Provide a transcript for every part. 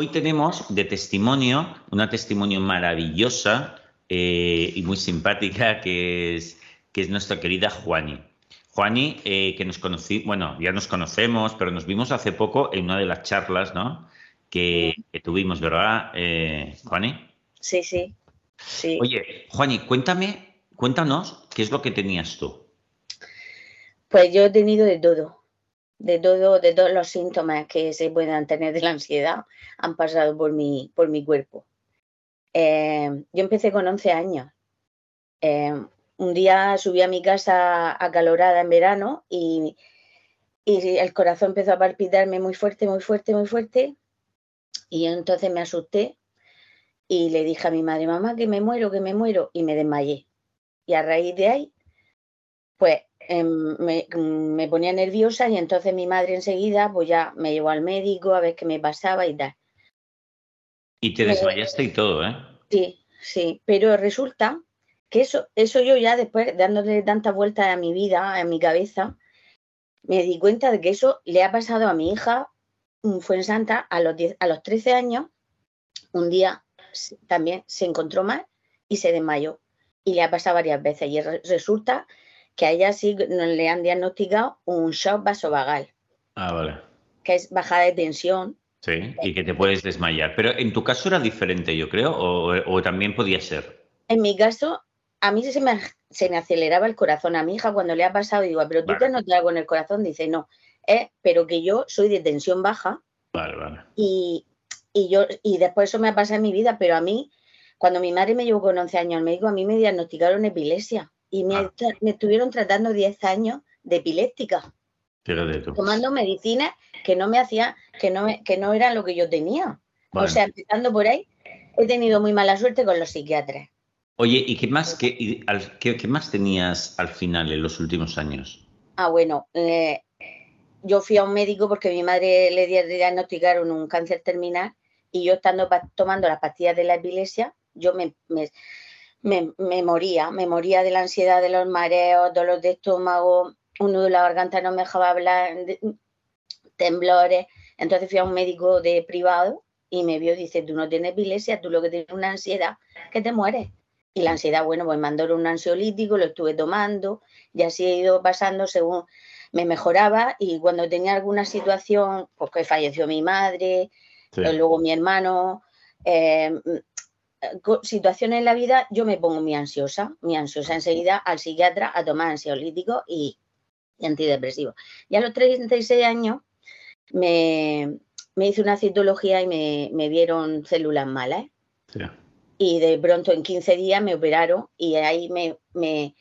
Hoy tenemos de testimonio una testimonio maravillosa eh, y muy simpática que es, que es nuestra querida Juani. Juani, eh, que nos conocí, bueno, ya nos conocemos, pero nos vimos hace poco en una de las charlas, ¿no? Que, tuvimos, ¿verdad, eh, Juani? Sí, sí, sí. Oye, Juani, cuéntame, cuéntanos qué es lo que tenías tú. Pues yo he tenido de todo, de todo, de todos los síntomas que se puedan tener de la ansiedad han pasado por mi, por mi cuerpo. Eh, yo empecé con 11 años. Eh, un día subí a mi casa acalorada en verano y, y el corazón empezó a palpitarme muy fuerte, muy fuerte, muy fuerte. Y entonces me asusté y le dije a mi madre, mamá, que me muero, que me muero, y me desmayé. Y a raíz de ahí, pues Em, me, ponía nerviosa y entonces mi madre enseguida pues ya me llevó al médico a ver qué me pasaba y tal. Y te desmayaste y todo, ¿eh? Sí, sí, pero resulta que eso, eso yo ya después dándole tanta vuelta a mi vida, a mi cabeza, me di cuenta de que eso le ha pasado a mi hija, mm, fue en Santa, a los, a los 13 años, un día también se encontró mal y se desmayó. Y le ha pasado varias veces. Y resulta que a ella sí le han diagnosticado un shock vasovagal. Ah, vale. Que es bajada de tensión. Sí, y que te puedes desmayar. Pero en tu caso era diferente, yo creo, o, también podía ser. En mi caso, a mí se me, se me aceleraba el corazón. A mi hija cuando le ha pasado, digo, pero tú te has notado con el corazón, dice, no, eh, pero que yo soy de tensión baja. Vale, vale. Y, y, yo, y después eso me ha pasado en mi vida, pero a mí, cuando mi madre me llevó con 11 años al médico, a mí me diagnosticaron epilepsia y ah. me, estuvieron tratando 10 años de epiléptica. Tomando medicinas que no me hacía, que no, que no eran lo que yo tenía. O sea, empezando por ahí, he tenido muy mala suerte con los psiquiatras. Oye, ¿y qué más, qué, qué, más tenías al final en los últimos años? Ah, bueno, eh, yo fui a un médico porque mi madre le diagnosticaron un cáncer terminal y yo estando tomando las pastillas de la epilepsia, yo me me, moría, me moría de la ansiedad, de los mareos, dolor de estómago, un nudo en la garganta no me dejaba hablar, temblores. Entonces fui a un médico de privado y me vio y dice, tú no tienes epilepsia, tú lo que tienes es una ansiedad, que te mueres. Y la ansiedad, bueno, pues me mandó un ansiolítico, lo estuve tomando y así he ido pasando según me mejoraba y cuando tenía alguna situación, pues que falleció mi madre, luego mi hermano, eh, situaciones en la vida, yo me pongo muy ansiosa, muy ansiosa enseguida al psiquiatra a tomar ansiolítico y, antidepresivo. Y a los 36 años me, hice una citología y me, vieron células malas. Y de pronto en 15 días me operaron y ahí me,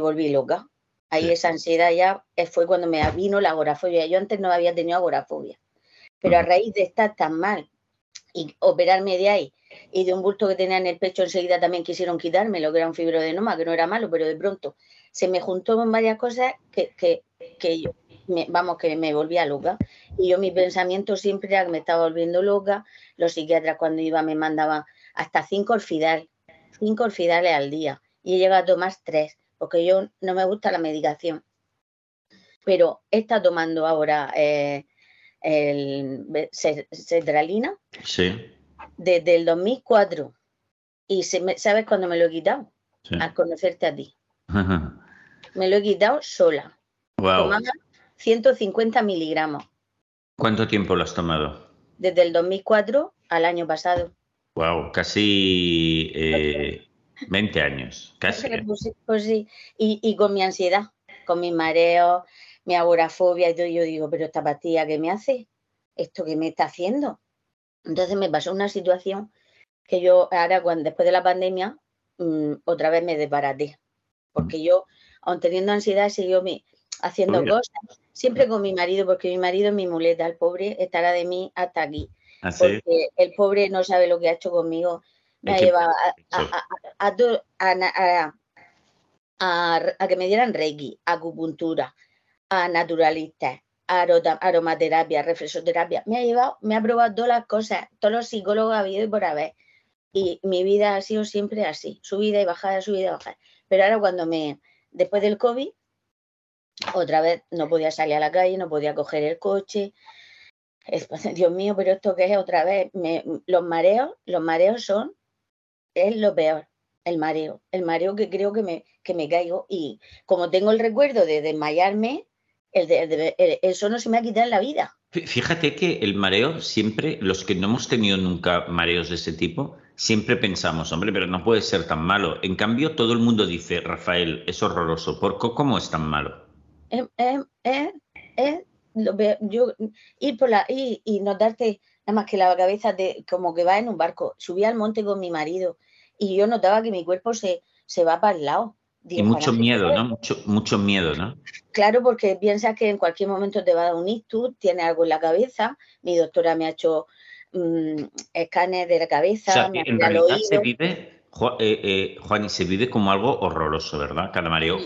volví loca. Ahí esa ansiedad ya fue cuando me vino la agorafobia. Yo antes no había tenido agorafobia. Pero a raíz de estar tan mal y operarme de ahí y de un bulto que tenía en el pecho enseguida también quisieron quitarme lo que era un fibroadenoma, que no era malo, pero de pronto se me juntó con varias cosas que, que, que yo, me, vamos, que me volvía loca. Y yo mi pensamiento siempre era que me estaba volviendo loca. Los psiquiatras cuando iba me mandaban hasta cinco orfidal, cinco orfidales al día. Y he llegado a tomar tres, porque yo no me gusta la medicación. Pero he estado tomando ahora eh, el cetralina. Sí desde el 2004. ¿Y se sabes cuándo me lo he quitado? Al conocerte a ti. me lo he quitado sola. Wow. 150 miligramos. ¿Cuánto tiempo lo has tomado? Desde el 2004 al año pasado. Wow, casi 20 eh, años. Casi. Pues, pues sí. Y, y, con mi ansiedad, con mi mareo, mi agorafobia y todo, yo digo, pero esta pastilla, ¿qué me hace? ¿Esto qué me está haciendo? Entonces me pasó una situación que yo ahora, cuando, después de la pandemia, mm, otra vez me desbaraté. Porque yo, aun teniendo ansiedad, siguió mi, haciendo cosas, siempre con mi marido, porque mi marido es mi muleta, el pobre estará de mí hasta aquí. ¿Ah, porque el pobre no sabe lo que ha hecho conmigo. Me ha llevado a, que me dieran reiki, acupuntura, a naturalistas, aromaterapia, reflexoterapia. Me ha llevado, me ha probado todas las cosas, todos los psicólogos ha habido y por haber. Y mi vida ha sido siempre así, subida y bajada, subida y bajada. Pero ahora cuando me, después del COVID, otra vez no podía salir a la calle, no podía coger el coche. Dios mío, pero esto que es otra vez, los mareos, los mareos son, es lo peor, el mareo, el mareo que creo que me, que me caigo y como tengo el recuerdo de desmayarme, eso no se me ha quitado en la vida. Fíjate que el mareo siempre, los que no hemos tenido nunca mareos de ese tipo, siempre pensamos, hombre, pero no puede ser tan malo. En cambio, todo el mundo dice, Rafael, es horroroso. ¿Por ¿Cómo es tan malo? Es, yo ir por la y, y notarte nada más que la cabeza de como que va en un barco. Subí al monte con mi marido y yo notaba que mi cuerpo se, se va para el lado. Y mucho miedo, ¿no? Mucho, mucho miedo, ¿no? Claro, porque piensas que en cualquier momento te va a dar un ictus, tiene algo en la cabeza. Mi doctora me ha hecho Mm, escáner de la cabeza. en realidad se vive, eh, eh, Juan, y se vive como algo horroroso, ¿verdad? Cada mareo.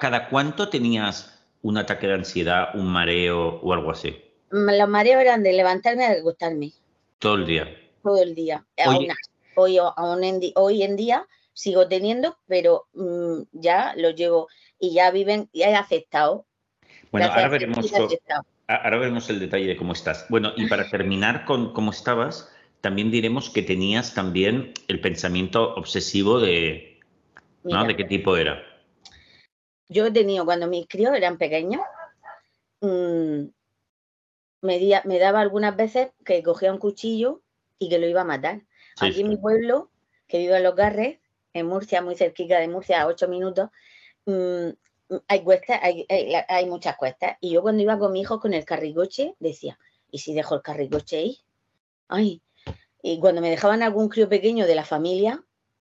¿Cada cuánto tenías un ataque de ansiedad, un mareo o algo así? Mm, los mareos eran de levantarme y de acostarme. Todo el día. Todo el día. hoy, hoy en día sigo teniendo, pero mm, ya lo llevo y ya viven, ya he aceptado. Bueno, ahora veremos. Ahora vemos el detalle de cómo estás. Bueno, y para terminar con cómo estabas, también diremos que tenías también el pensamiento obsesivo de, ¿no? ¿De qué tipo era? Yo he tenido, cuando mis críos eran pequeños, mm, me, me, daba algunas veces que cogía un cuchillo y que lo iba a matar. Aquí en mi pueblo, que vivo en Los Garres, en Murcia, muy cerquita de Murcia, a ocho minutos, mm, hay cuestas, hay, muchas cuestas. Y yo cuando iba con mi hijo con el carricoche, decía, ¿y si dejo el carricoche ahí? Ay. Y cuando me dejaban algún crío pequeño de la familia,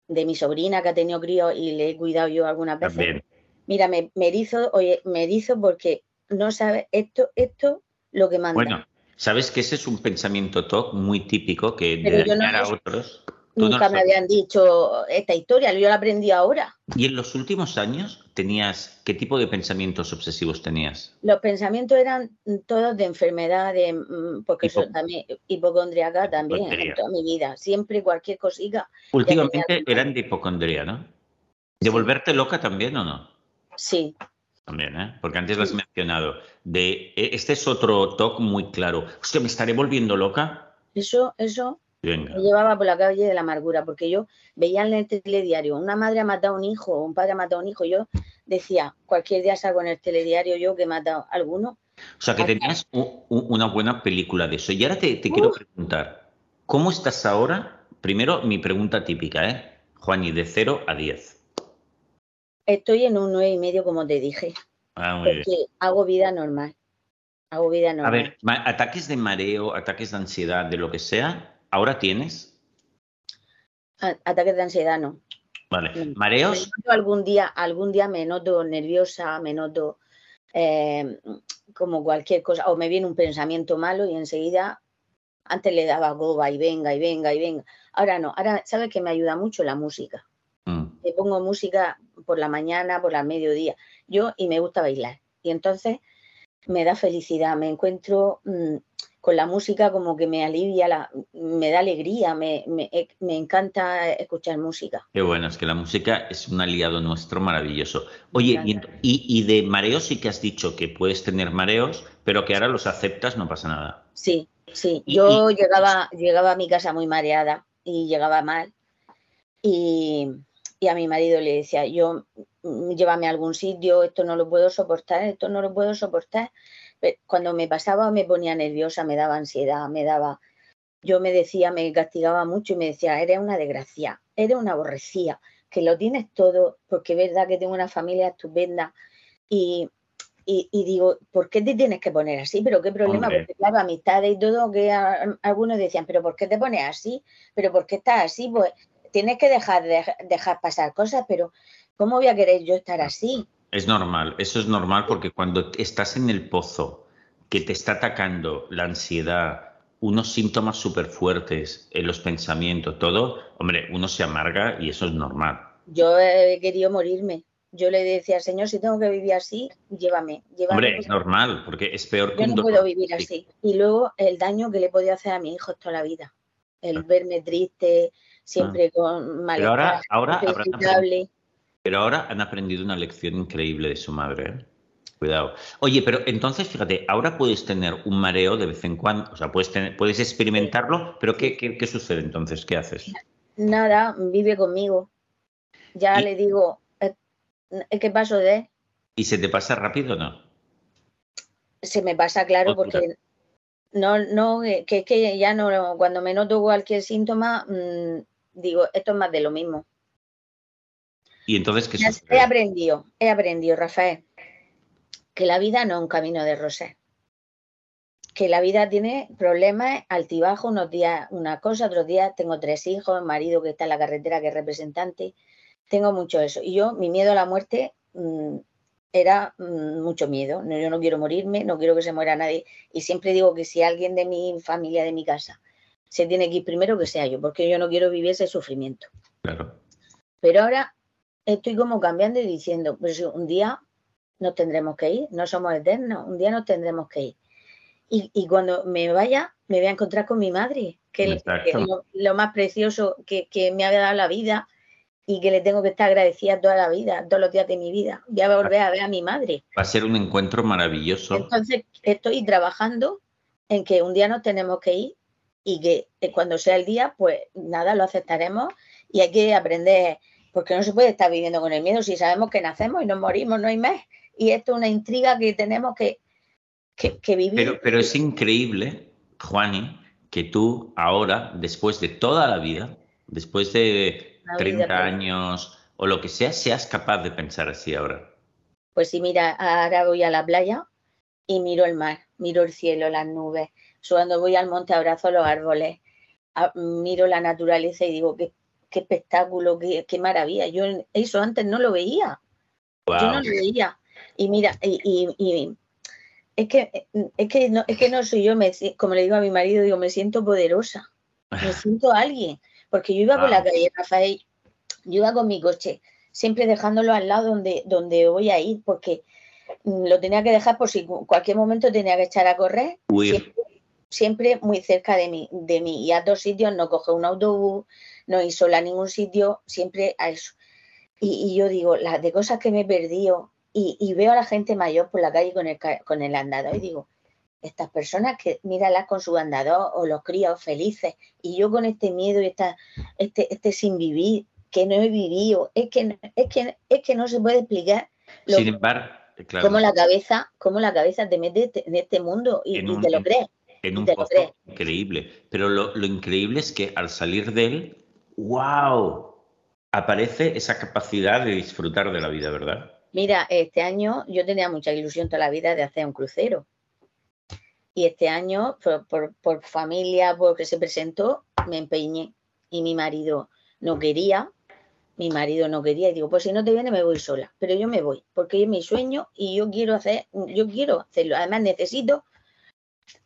de mi sobrina que ha tenido crío y le he cuidado yo algunas veces, mira, me, me erizo, oye, me erizo porque no sabe esto, esto lo que manda. Bueno, sabes que ese es un pensamiento TOC muy típico que de dañar a otros. Nunca me habían dicho esta historia, yo la aprendí ahora. ¿Y en los últimos años tenías, qué tipo de pensamientos obsesivos tenías? Los pensamientos eran todos de enfermedad, de, mm, porque eso también, hipocondriaca también, en toda mi vida, siempre cualquier cosita. Últimamente eran de hipocondría, ¿no? ¿De volverte loca también o no? Sí. También, ¿eh? Porque antes lo has mencionado. De, e, este es otro toque muy claro. Hostia, ¿me estaré volviendo loca? Eso, eso, me llevaba por la calle de la amargura, porque yo veía en el telediario, una madre ha matado a un hijo, un padre ha matado a un hijo, yo decía, cualquier día salgo en el telediario yo que he matado a alguno. O sea, que tenías una buena película de eso. Y ahora te, quiero preguntar, ¿cómo estás ahora? Primero, mi pregunta típica, ¿eh? Juani, de 0 a 10. Estoy en un nueve y medio, como te dije. Ah, porque hago vida normal. Hago vida normal. A ver, ataques de mareo, ataques de ansiedad, de lo que sea, ¿Ahora tienes? Ataques de ansiedad, no. Vale. ¿Mareos? algún día, algún día me noto nerviosa, me noto eh, como cualquier cosa, o me viene un pensamiento malo y enseguida, antes le daba goba y venga y venga y venga. Ahora no, ahora sabes que me ayuda mucho la música. Mm. Me pongo música por la mañana, por la mediodía. Yo y me gusta bailar. Y entonces me da felicidad, me encuentro mm, con la música como que me alivia, la, me da alegría, me, eh, me, encanta escuchar música. Qué bueno, es que la música es un aliado nuestro maravilloso. Oye, y, y, de mareos sí que has dicho que puedes tener mareos, pero que ahora los aceptas, no pasa nada. Sí, sí. Yo llegaba, llegaba a mi casa muy mareada y llegaba mal. Y, y a mi marido le decía, yo mm, llévame a algún sitio, esto no lo puedo soportar, esto no lo puedo soportar cuando me pasaba me ponía nerviosa, me daba ansiedad, me daba... Yo me decía, me castigaba mucho y me decía, eres una desgracia, eres una aborrecida, que lo tienes todo, porque es verdad que tengo una familia estupenda y, y, digo, ¿por qué te tienes que poner así? ¿Pero qué problema? Porque claro, amistades y todo, que algunos decían, ¿pero por qué te pones así? ¿Pero por qué estás así? Pues tienes que dejar, dejar pasar cosas, pero ¿cómo voy a querer yo estar así? Es normal, eso es normal porque cuando estás en el pozo que te está atacando la ansiedad, unos síntomas súper fuertes en los pensamientos, todo, hombre, uno se amarga y eso es normal. Yo he querido morirme. Yo le decía, Señor, si tengo que vivir así, llévame. Hombre, es normal, porque es peor que yo no puedo vivir así. Y luego el daño que le podía hacer a mi hijo toda la vida. El verme triste, siempre ah. con malestar. Pero ahora, ahora pero ahora han aprendido una lección increíble de su madre. ¿eh? Cuidado. Oye, pero entonces, fíjate, ahora puedes tener un mareo de vez en cuando, o sea, puedes, puedes experimentarlo, pero ¿qué, qué, sucede entonces? ¿Qué haces? Nada, vive conmigo. Ya le digo, eh, ¿qué paso de? ¿Y se te pasa rápido o no? Se me pasa, claro, porque no, no, eh, que es que ya no, cuando me noto cualquier síntoma, mm, digo, esto es más de lo mismo. ¿Y entonces qué? He aprendido, he aprendido, Rafael que la vida no es un camino de rosé. Que la vida tiene problemas, altibajos, unos días una cosa, otros días tengo tres hijos, marido que está en la carretera que es representante, tengo mucho eso. Y yo, mi miedo a la muerte mm, era mm, mucho miedo. yo no quiero morirme, no quiero que se muera nadie. Y siempre digo que si alguien de mi familia, de mi casa, se tiene que ir primero, que sea yo, porque yo no quiero vivir ese sufrimiento. Claro. Pero ahora estoy como cambiando y diciendo, pues un día nos tendremos que ir, no somos eternos, un día nos tendremos que ir. Y, cuando me vaya, me voy a encontrar con mi madre, que, es lo, más precioso que, me ha dado la vida y que le tengo que estar agradecida toda la vida, todos los días de mi vida. Voy a volver a ver a mi madre. Va a ser un encuentro maravilloso. Entonces, estoy trabajando en que un día nos tenemos que ir y que eh, cuando sea el día, pues nada, lo aceptaremos y hay que aprender, porque no se puede estar viviendo con el miedo si sabemos que nacemos y nos morimos, no hay más y esto es una intriga que tenemos que, vivir. Pero, pero es increíble, Juani, que tú ahora, después de toda la vida, después de 30 años o lo que sea, seas capaz de pensar así ahora. Pues sí, mira, ahora voy a la playa y miro el mar, miro el cielo, las nubes. Cuando voy al monte abrazo los árboles, miro la naturaleza y digo, qué, qué espectáculo, qué, qué, maravilla. Yo eso antes no lo veía. Yo no lo veía. Y mira, y, es que, es que no, es que no soy yo, me, como le digo a mi marido, digo, me siento poderosa, me siento alguien, porque yo iba por la calle, Rafael, yo iba con mi coche, siempre dejándolo al lado donde, donde voy a ir, porque lo tenía que dejar por si en cualquier momento tenía que echar a correr. Siempre, muy cerca de mí, de mí. Y a dos sitios no coge un autobús, no ir sola a ningún sitio, siempre a eso. Y, y yo digo, las de cosas que me he perdido, y, veo a la gente mayor por la calle con el, con el andador y digo, estas personas que míralas con su andador o los críos felices y yo con este miedo y esta, este, este sin vivir, que no he vivido, es que, es que, es que no se puede explicar. sin embargo, claro. cómo la cabeza, cómo la cabeza te mete en este mundo y, te lo crees. En un pozo increíble. Pero lo, lo increíble es que al salir de él, ¡wow! Aparece esa capacidad de disfrutar de la vida, ¿verdad? Mira, este año yo tenía mucha ilusión toda la vida de hacer un crucero. Y este año, por, familia, porque se presentó, me empeñé. Y mi marido no quería, mi marido no quería. Y digo, pues si no te viene, me voy sola. Pero yo me voy, porque es mi sueño y yo quiero hacer, yo quiero hacerlo. Además, necesito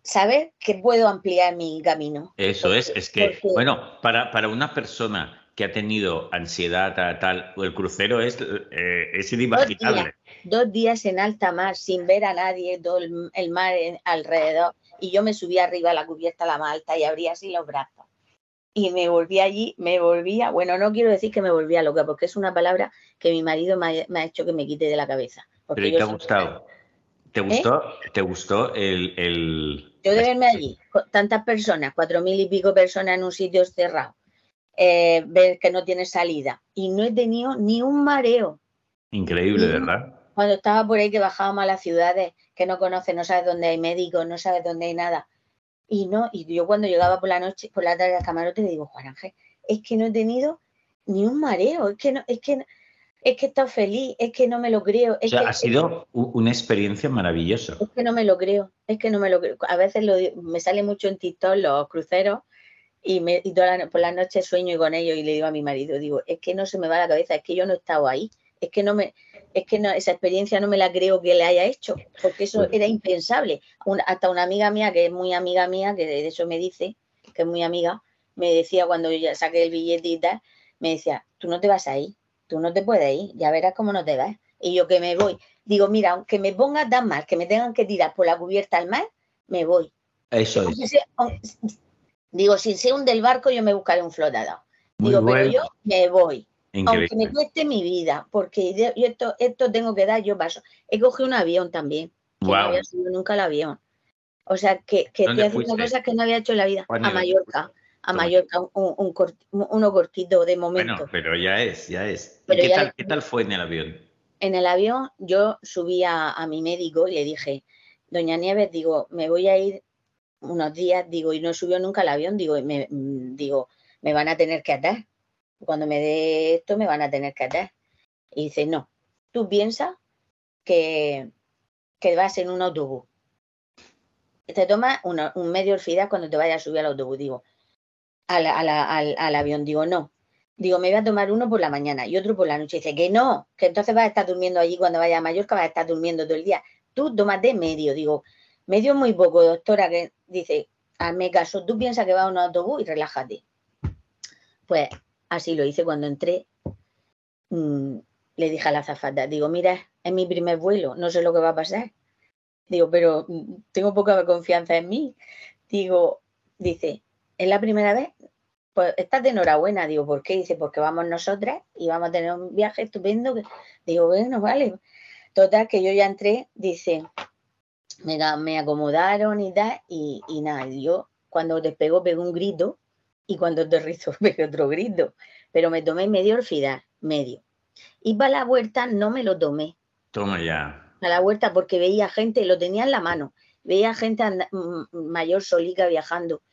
saber que puedo ampliar mi camino. Eso es, es que, bueno, para, para una persona que ha tenido ansiedad tal, tal el crucero es, eh, es inimaginable. Dos días, en alta mar sin ver a nadie, todo el, mar alrededor y yo me subí arriba a la cubierta la malta y abría así los brazos. Y me volví allí, me volvía, bueno, no quiero decir que me volvía loca, porque es una palabra que mi marido me ha, hecho que me quite de la cabeza. Pero ¿y te ha gustado? ¿Te ¿Eh? gustó, ¿Te gustó el, el... Yo de verme allí, tantas personas, cuatro mil y pico personas en un sitio cerrado, eh, ver que no tiene salida. Y no he tenido ni un mareo. Increíble, ¿verdad? Cuando estaba por ahí que bajábamos a las ciudades que no conoces, no sabes dónde hay médicos, no sabes dónde hay nada. Y no, y yo cuando llegaba por la noche, por la tarde al camarote, le digo, Juan Ángel, es que no he tenido ni un mareo, es que no, es que es que he estado feliz, es que no me lo creo. Es ha sido una experiencia maravillosa. Es que no me lo creo, es que no me lo creo. A veces me sale mucho en TikTok los cruceros y, me, y por la noche sueño con ellos y le digo a mi marido, digo, es que no se me va la cabeza, es que yo no he estado ahí, es que no me, es que no, esa experiencia no me la creo que le haya hecho, porque eso era impensable. hasta una amiga mía, que es muy amiga mía, que de eso me dice, que es muy amiga, me decía cuando yo saqué el billete y tal, me decía, tú no te vas a ir, tú no te puedes ir, ya verás cómo no te vas. Y yo que me voy, digo, mira, aunque me ponga tan mal, que me tengan que tirar por la cubierta al mar, me voy. Eso es. Digo, si se hunde el barco, yo me buscaré un flotador. Digo, pero yo me voy. Aunque me cueste mi vida, porque yo esto, esto tengo que dar, yo paso. He cogido un avión también. no había subido nunca el avión. O sea, que, que estoy haciendo cosas que no había hecho en la vida. A Mallorca. A Mallorca, un, uno cortito de momento. Bueno, pero ya es, ya es. ¿Qué, tal, ¿Qué tal fue en el avión? En el avión yo subí a, a mi médico y le dije, doña Nieves, digo, me voy a ir unos días, digo, y no subió nunca al avión, digo, y me, mm, digo, me van a tener que atar. Cuando me dé esto, me van a tener que atar. Y dice, no, tú piensas que, que vas en un autobús. Te toma un medio orfidad cuando te vayas a subir al autobús, digo, al, al, avión, digo, no. Digo, me voy a tomar uno por la mañana y otro por la noche. Dice que no, que entonces vas a estar durmiendo allí cuando vayas a Mallorca, vas a estar durmiendo todo el día. Tú tómate medio. Digo, medio muy poco, doctora, que dice, hazme caso, tú piensas que vas a un autobús y relájate. Pues así lo hice cuando entré. Mm, le dije a la zafata, digo, mira, es mi primer vuelo, no sé lo que va a pasar. Digo, pero mm, tengo poca confianza en mí. Digo, dice, ¿es la primera vez? Pues estás de enhorabuena. Digo, ¿por qué? Dice, porque vamos nosotras y vamos a tener un viaje estupendo. Digo, bueno, vale. Total, que yo ya entré, dice, me, me acomodaron y tal, y, y nada, yo cuando despegó pegué un grito y cuando aterrizó pegué otro grito, pero me tomé medio orfidad, medio. Y para la vuelta no me lo tomé. Toma ya. A la vuelta porque veía gente, lo tenía en la mano, veía gente mayor solica viajando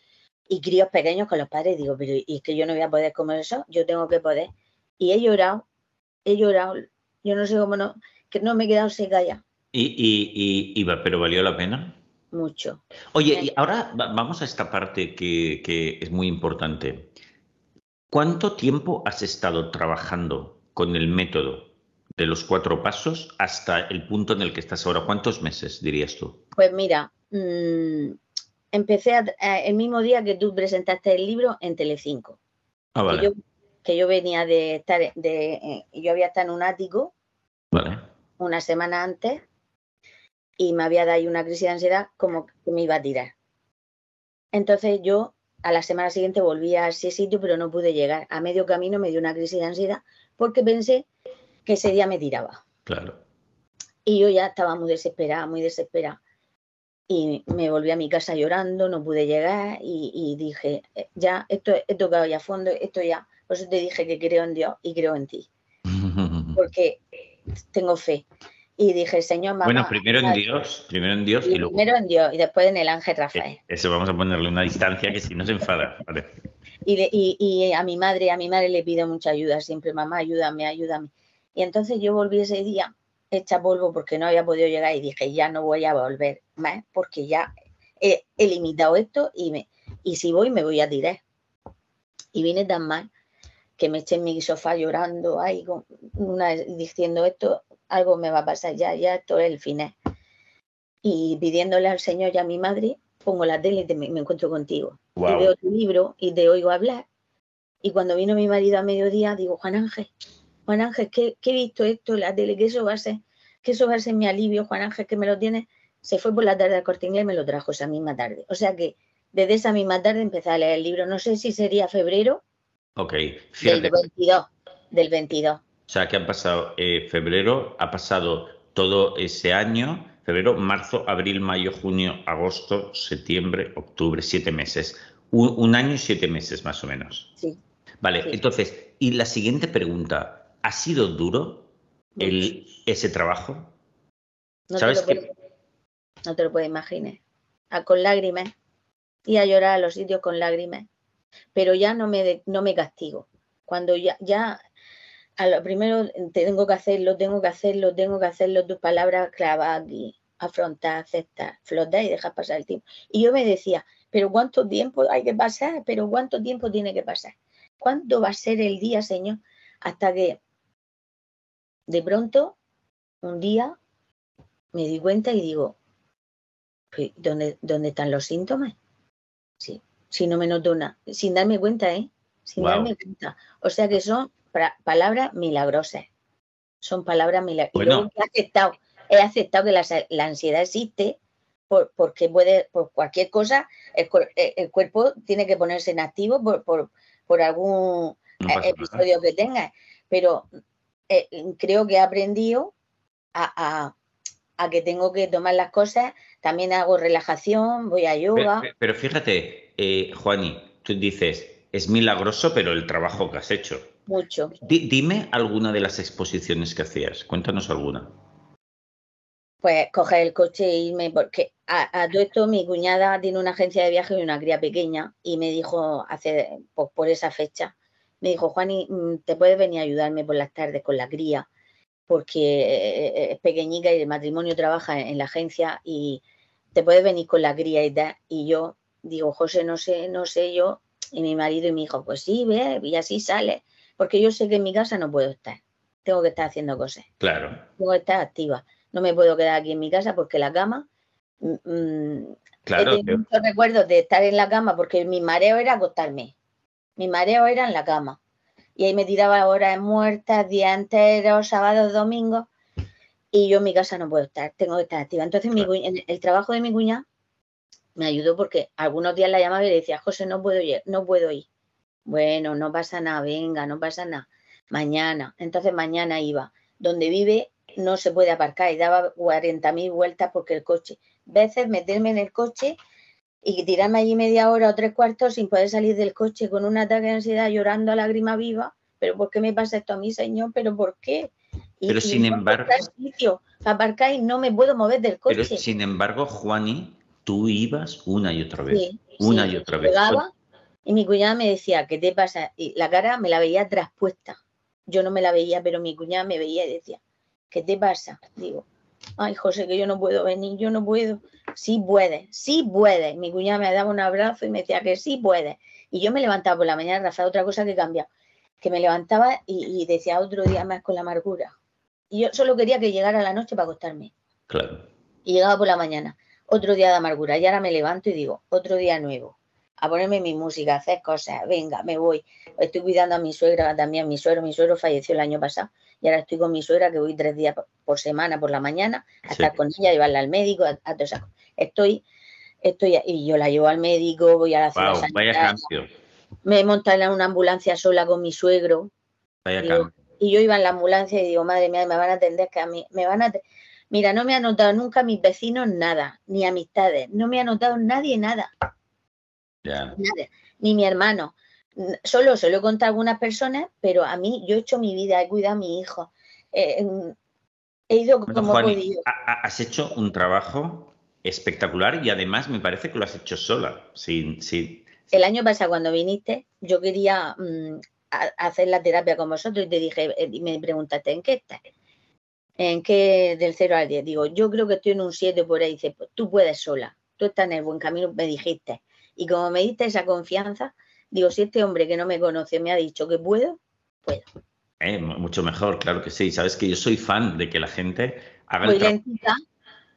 y críos pequeños con los padres. Digo, pero ¿y es que yo no voy a poder comer eso? Yo tengo que poder. Y he llorado, he llorado. Yo no sé cómo no, que no me he quedado seca ya. Y, y, pero valió la pena. Mucho. Oye, y ahora vamos a esta parte que, es muy importante. ¿Cuánto tiempo has estado trabajando con el método de los cuatro pasos hasta el punto en el que estás ahora? ¿Cuántos meses dirías tú? Pues mira, mm, empecé el mismo día que tú presentaste el libro en Telecinco. Ah, vale. Que yo, que yo venía de estar, de, eh, yo había estado en un ático. Vale. Una semana antes y me había dado ahí una crisis de ansiedad como que me iba a tirar. Entonces yo a la semana siguiente volví a ese sitio, pero no pude llegar. A medio camino me dio una crisis de ansiedad porque pensé que ese día me tiraba. Claro. Y yo ya estaba muy desesperada, muy desesperada. Y me volví a mi casa llorando, no pude llegar y, dije, eh, ya, esto he tocado ya a fondo, esto ya. Por eso te dije que creo en Dios y creo en ti. Porque tengo fe. Y dije, Señor, mamá. Bueno, primero en Dios, primero en Dios y, luego. Primero en Dios y después en el ángel Rafael. Eso vamos a ponerle una distancia que si no se enfada. Vale. Y, y, a mi madre, a mi madre le pido mucha ayuda siempre, mamá, ayúdame, ayúdame. Y entonces yo volví ese día hecha polvo porque no había podido llegar y dije, ya no voy a volver más porque ya he, limitado esto y, me, y si voy me voy a tirar. Y vine tan mal que me eché en mi sofá llorando ahí, una, diciendo esto, algo me va a pasar ya, ya esto es el final. Y pidiéndole al Señor y a mi madre, pongo la tele y me, encuentro contigo. Y veo tu libro y te oigo hablar. Y cuando vino mi marido a mediodía, digo, Juan Ángel, Juan Ángel, ¿qué he visto esto, la tele, que eso va a ser, que eso va a ser mi alivio, Juan Ángel, que me lo tiene. Se fue por la tarde al corte inglés y me lo trajo esa misma tarde. O sea que desde esa misma tarde empecé a leer el libro. No sé si sería febrero. Ok, Del 22. Del 22. O sea, que han pasado eh, febrero, ha pasado todo ese año, febrero, marzo, abril, mayo, junio, agosto, septiembre, octubre, siete meses. Un, año y siete meses más o menos. Sí. Vale, entonces, y la siguiente pregunta, ¿ha sido duro el, ese trabajo? No ¿Sabes te lo que... no te lo puedes imaginar. A, con lágrimas. Y a llorar a los sitios con lágrimas. Pero ya no me, no me castigo. Cuando ya, ya a lo primero tengo que hacerlo, tengo que hacerlo, tengo que hacerlo, tus palabras clavadas aquí, afrontar, aceptar, flotar y dejar pasar el tiempo. Y yo me decía, pero ¿cuánto tiempo hay que pasar? ¿Pero cuánto tiempo tiene que pasar? ¿Cuánto va a ser el día, Señor? Hasta que de pronto, un día, me di cuenta y digo, ¿dónde, dónde están los síntomas? Sí, si no me noto nada, sin darme cuenta, ¿eh? Sin darme cuenta. O sea que son palabras milagrosas. Son palabras milagrosas. Y luego he aceptado, he aceptado que la, ansiedad existe por, porque puede, por cualquier cosa, el, el, cuerpo tiene que ponerse en activo por, por, por algún eh, episodio que tenga. Pero eh, creo que he aprendido a, a, que tengo que tomar las cosas. También hago relajación, voy a yoga. Pero, fíjate, eh, Juani, tú dices, es milagroso, pero el trabajo que has hecho. Mucho. dime alguna de las exposiciones que hacías. Cuéntanos alguna. Pues coger el coche e irme, porque a, todo esto mi cuñada tiene una agencia de viaje y una cría pequeña y me dijo hace pues, por esa fecha, me dijo, Juani, mm, ¿te puedes venir a ayudarme por las tardes con la cría? Porque eh, es pequeñica y el matrimonio trabaja en la agencia y te puedes venir con la cría y tal. Y yo digo, José, no sé, no sé yo. Y mi marido y mi hijo, pues sí, ve, y así sale. Porque yo sé que en mi casa no puedo estar. Tengo que estar haciendo cosas. Claro. Tengo que estar activa. No me puedo quedar aquí en mi casa porque la cama. Mm, mm, claro. He muchos recuerdos de estar en la cama porque mi mareo era acostarme. Mi mareo era en la cama. Y ahí me tiraba horas muertas, días enteros, sábados, domingos. Y yo en mi casa no puedo estar, tengo que estar activa. Entonces el trabajo de mi cuña me ayudó porque algunos días la llamaba y le decía, José, no puedo ir, no puedo ir. Bueno, no pasa nada, venga, no pasa nada. Mañana. Entonces mañana iba. Donde vive no se puede aparcar y daba 40.000 vueltas porque el coche. Veces meterme en el coche y tirarme allí media hora o tres cuartos sin poder salir del coche con un ataque de ansiedad llorando a lágrima viva. ¿Pero por qué me pasa esto a mí, señor? ¿Pero por qué? pero sin embargo... Sitio, aparcar y no me puedo mover del coche. Pero sin embargo, Juani, tú ibas una y otra vez. una y otra vez. y mi cuñada me decía, ¿qué te pasa? Y la cara me la veía traspuesta. Yo no me la veía, pero mi cuñada me veía y decía, ¿qué te pasa? Digo, ay, José, que yo no puedo venir, yo no puedo. Sí puede, sí puede. Mi cuñada me daba un abrazo y me decía que sí puede. Y yo me levantaba por la mañana, Rafa, otra cosa que cambia, que me levantaba y, decía otro día más con la amargura. Y yo solo quería que llegara la noche para acostarme. Claro. Y llegaba por la mañana, otro día de amargura. Y ahora me levanto y digo, otro día nuevo. A ponerme mi música, a hacer cosas, venga, me voy. Estoy cuidando a mi suegra también, mi suegro, mi suegro falleció el año pasado y ahora estoy con mi suegra que voy tres días por semana por la mañana a estar con ella, llevarla al médico, a, a Estoy, estoy, y yo la llevo al médico, voy a la ciudad vaya Me he montado en una ambulancia sola con mi suegro. Vaya y yo iba en la ambulancia y digo, madre mía, me van a atender que a mí, me van a Mira, no me ha notado nunca mis vecinos nada, ni amistades, no me ha notado nadie nada. Nada, ni mi hermano solo se lo he contado a algunas personas, pero a mí yo he hecho mi vida, he cuidado a mi hijo. Eh, he ido como he podido. Has hecho un trabajo espectacular y además me parece que lo has hecho sola. Sin, El año pasado cuando viniste, yo quería mm, hacer la terapia con vosotros y te dije, eh, y me preguntaste, ¿en qué estás? ¿En qué del 0 al 10? Digo, yo creo que estoy en un 7 por ahí. Dice, pues tú puedes sola, tú estás en el buen camino, me dijiste. Y como me diste esa confianza, Digo, si este hombre que no me conoce me ha dicho que puedo, puedo. Eh, mucho mejor, claro que sí. Sabes que yo soy fan de que la gente haga voy lentica,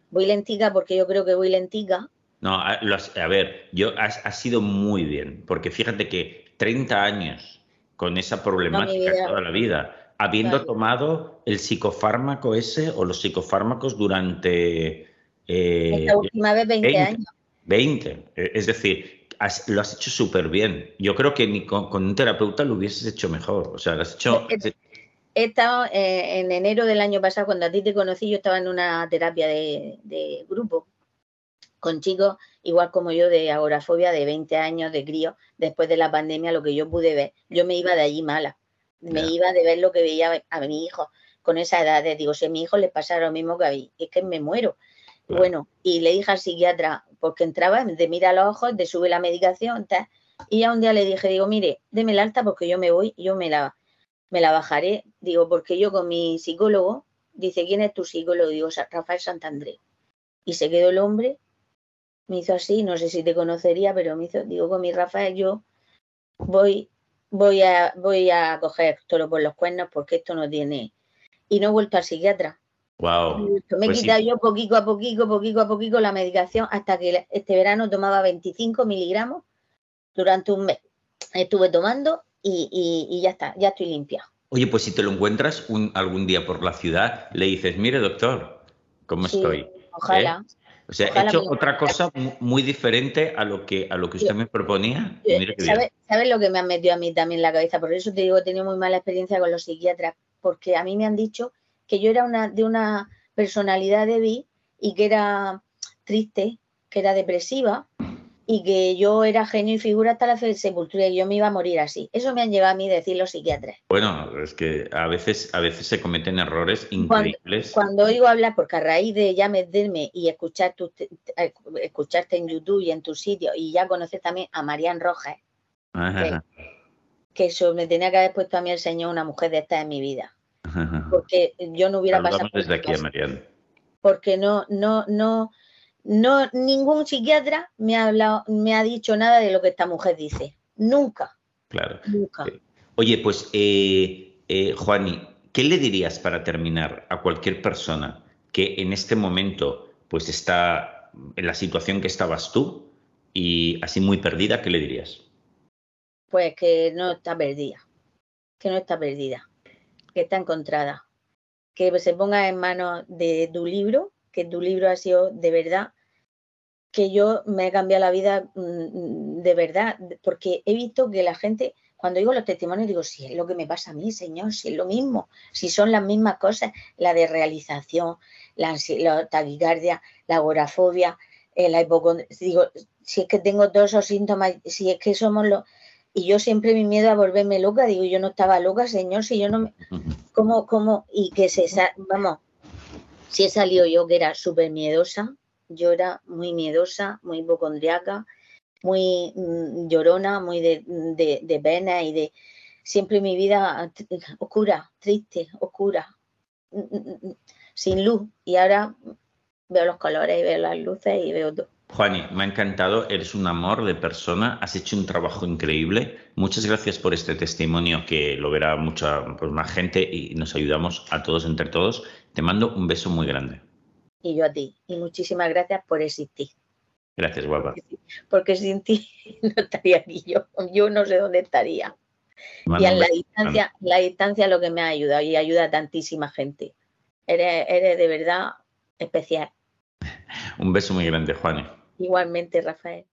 voy lentica porque yo creo que voy lentica. No, a, ver, yo ha, sido muy bien, porque fíjate que 30 años con esa problemática toda la vida, habiendo tomado el psicofármaco ese o los psicofármacos durante... Eh, Esta última vez 20, 20 años. 20, es decir, lo has hecho súper bien. Yo creo que ni con, un terapeuta lo hubieses hecho mejor. O sea, lo has hecho. He, estado eh, en enero del año pasado, cuando a ti te conocí, yo estaba en una terapia de, grupo con chicos igual como yo de agorafobia de 20 años de crío, después de la pandemia, lo que yo pude ver, yo me iba de allí mala, me iba de ver lo que veía a mi hijo con esa edad, de, digo, si a mi hijo le pasara lo mismo que a mí, es que me muero. Bueno, y le dije al psiquiatra, porque entraba, de mira los ojos, de sube la medicación, y ya un día le dije, digo, mire, deme la alta porque yo me voy, yo me la, me la bajaré, digo, porque yo con mi psicólogo, dice, ¿quién es tu psicólogo? Digo, Rafael Santandré. Y se quedó el hombre, me hizo así, no sé si te conocería, pero me hizo, digo, con mi Rafael yo voy, voy a, voy a coger toro por los cuernos porque esto no tiene. y no he vuelto al psiquiatra. Wow. Me he Pues sí. quitado yo poquito a poquito, poquito a poquito la medicación hasta que este verano tomaba 25 miligramos durante un mes. Estuve tomando y, y- y ya está, ya estoy limpia. Oye, pues si te lo encuentras un- algún día por la ciudad, le dices, mire doctor, ¿cómo Sí, estoy? Ojalá. O sea, he hecho otra cosa mu- muy diferente a lo que a lo que usted me proponía. y mire qué bien. ¿Sabes sabes lo que me han metido a mí también en la cabeza? Por eso te digo, he tenido muy mala experiencia con los psiquiatras, porque a mí me han dicho que yo era una de una personalidad débil y que era triste, que era depresiva y que yo era genio y figura hasta la sepultura y yo me iba a morir así. Eso me han llegado a mí decir los psiquiatras. Bueno, es que a veces, a veces se cometen errores increíbles. cuando oigo hablar, porque a raíz de ya meterme y escuchar tu- te- te- escucharte en YouTube y en tu sitio y ya conocer también a Marian Rojas, que eso me tenía que haber puesto a mí el Señor una mujer de esta en mi vida. Porque yo no hubiera pasado por desde aquí Mariana. porque no no no no ningún psiquiatra me ha hablado me ha dicho nada de lo que esta mujer dice nunca Claro. nunca Sí. Oye, pues, eh, eh, Juani, ¿qué le dirías para terminar a cualquier persona que en este momento pues está en la situación que estabas tú y así muy perdida? ¿Qué le dirías? pues que no está perdida que no está perdida que está encontrada. Que se ponga en manos de tu libro que tu libro ha sido de verdad que yo me he cambiado la vida mm, de verdad, porque he visto que la gente, cuando digo los testimonios, digo, si es lo que me pasa a mí, señor, si es lo mismo, si son las mismas cosas, la de realización, la, la taquicardia, la agorafobia, eh, la hipocondria, digo, si es que tengo todos esos síntomas, si es que somos los... Y yo siempre mi miedo a volverme loca, digo, yo no estaba loca, señor, si yo no me... ¿Cómo, cómo? Y que se... sa- Vamos, si he salido yo que era súper miedosa, yo era muy miedosa, muy hipocondriaca, muy mm, llorona, muy de, de, de pena y de siempre mi vida oscura, triste, oscura, mm, mm, sin luz. Y ahora veo los colores y veo las luces y veo todo. Juani, me ha encantado, eres un amor de persona, has hecho un trabajo increíble. Muchas gracias por este testimonio que lo verá mucha pues, más gente y nos ayudamos a todos entre todos. Te mando un beso muy grande. Y yo a ti. Y muchísimas gracias por existir. Gracias, guapa. Porque sin ti no estaría aquí yo. Yo no sé dónde estaría. Y en la distancia, la distancia es lo que me ha ayudado y ayuda a tantísima gente. Eres, eres de verdad especial. Un beso muy grande, Juani. Igualmente, Rafael.